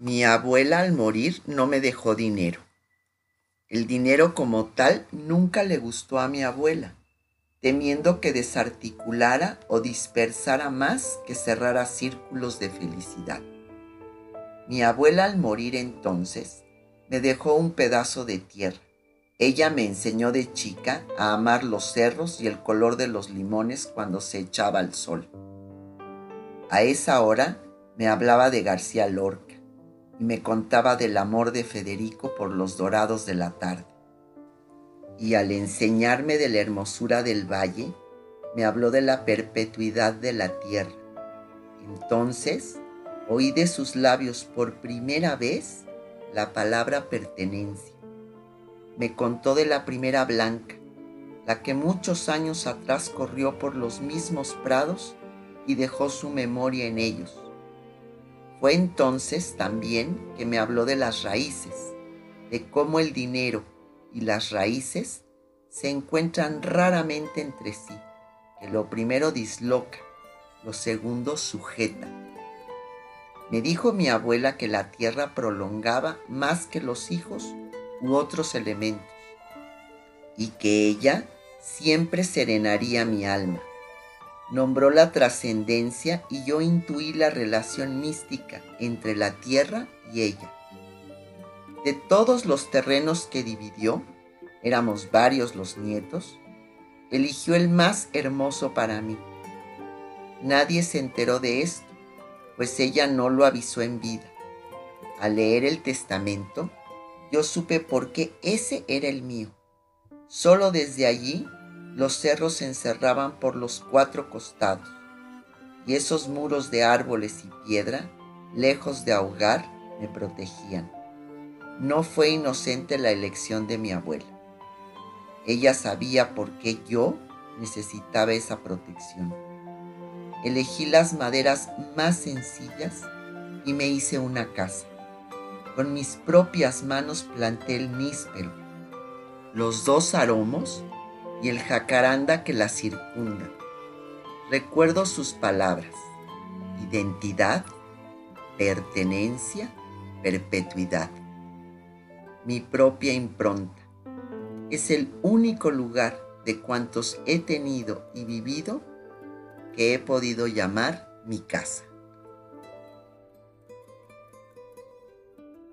Mi abuela al morir no me dejó dinero. El dinero como tal nunca le gustó a mi abuela, temiendo que desarticulara o dispersara más que cerrara círculos de felicidad. Mi abuela al morir entonces me dejó un pedazo de tierra. Ella me enseñó de chica a amar los cerros y el color de los limones cuando se echaba el sol. A esa hora me hablaba de García Lorca me contaba del amor de Federico por los dorados de la tarde. Y al enseñarme de la hermosura del valle, me habló de la perpetuidad de la tierra. Entonces oí de sus labios por primera vez la palabra pertenencia. Me contó de la primera blanca, la que muchos años atrás corrió por los mismos prados y dejó su memoria en ellos. Fue entonces también que me habló de las raíces, de cómo el dinero y las raíces se encuentran raramente entre sí, que lo primero disloca, lo segundo sujeta. Me dijo mi abuela que la tierra prolongaba más que los hijos u otros elementos, y que ella siempre serenaría mi alma nombró la trascendencia y yo intuí la relación mística entre la tierra y ella. De todos los terrenos que dividió, éramos varios los nietos, eligió el más hermoso para mí. Nadie se enteró de esto, pues ella no lo avisó en vida. Al leer el testamento, yo supe por qué ese era el mío. Solo desde allí los cerros se encerraban por los cuatro costados, y esos muros de árboles y piedra, lejos de ahogar, me protegían. No fue inocente la elección de mi abuela. Ella sabía por qué yo necesitaba esa protección. Elegí las maderas más sencillas y me hice una casa. Con mis propias manos planté el níspero, los dos aromos y el jacaranda que la circunda. Recuerdo sus palabras, identidad, pertenencia, perpetuidad. Mi propia impronta. Es el único lugar de cuantos he tenido y vivido que he podido llamar mi casa.